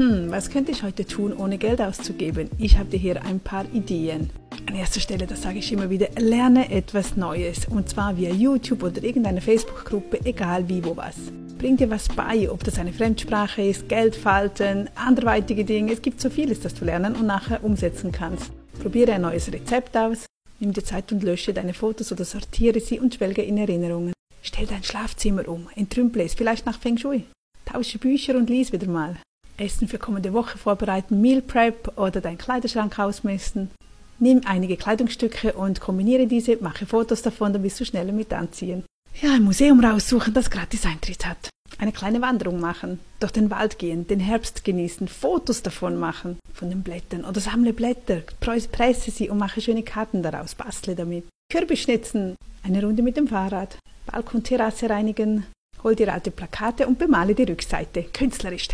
Hm, was könnte ich heute tun, ohne Geld auszugeben? Ich habe dir hier ein paar Ideen. An erster Stelle, das sage ich immer wieder, lerne etwas Neues. Und zwar via YouTube oder irgendeine Facebook-Gruppe, egal wie, wo was. Bring dir was bei, ob das eine Fremdsprache ist, Geld falten, anderweitige Dinge. Es gibt so vieles, das du lernen und nachher umsetzen kannst. Probiere ein neues Rezept aus, nimm dir Zeit und lösche deine Fotos oder sortiere sie und schwelge in Erinnerungen. Stell dein Schlafzimmer um, entrümple es, vielleicht nach Feng Shui. Tausche Bücher und lies wieder mal. Essen für kommende Woche vorbereiten, Meal Prep oder deinen Kleiderschrank ausmessen. Nimm einige Kleidungsstücke und kombiniere diese, mache Fotos davon, dann bist du schneller mit anziehen. Ja, ein Museum raussuchen, das gratis Eintritt hat. Eine kleine Wanderung machen, durch den Wald gehen, den Herbst genießen, Fotos davon machen, von den Blättern oder sammle Blätter, presse sie und mache schöne Karten daraus, bastle damit. Kürbis schnitzen, eine Runde mit dem Fahrrad, Balkonterrasse reinigen, hol dir alte Plakate und bemale die Rückseite, künstlerisch.